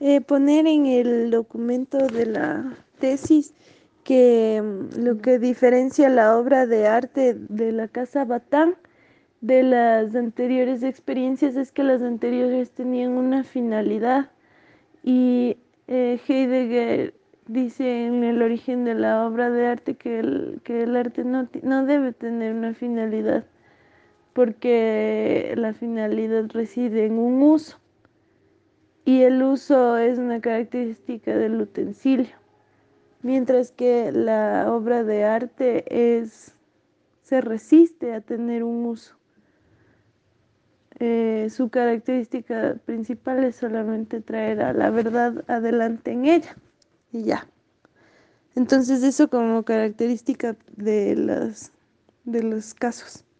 eh, poner en el documento de la tesis que mm, lo que diferencia la obra de arte de la Casa Batán de las anteriores experiencias es que las anteriores tenían una finalidad y eh, Heidegger dice en el origen de la obra de arte que el, que el arte no, no debe tener una finalidad porque la finalidad reside en un uso y el uso es una característica del utensilio, mientras que la obra de arte es, se resiste a tener un uso. Eh, su característica principal es solamente traer a la verdad adelante en ella y ya. Entonces eso como característica de, de los casos.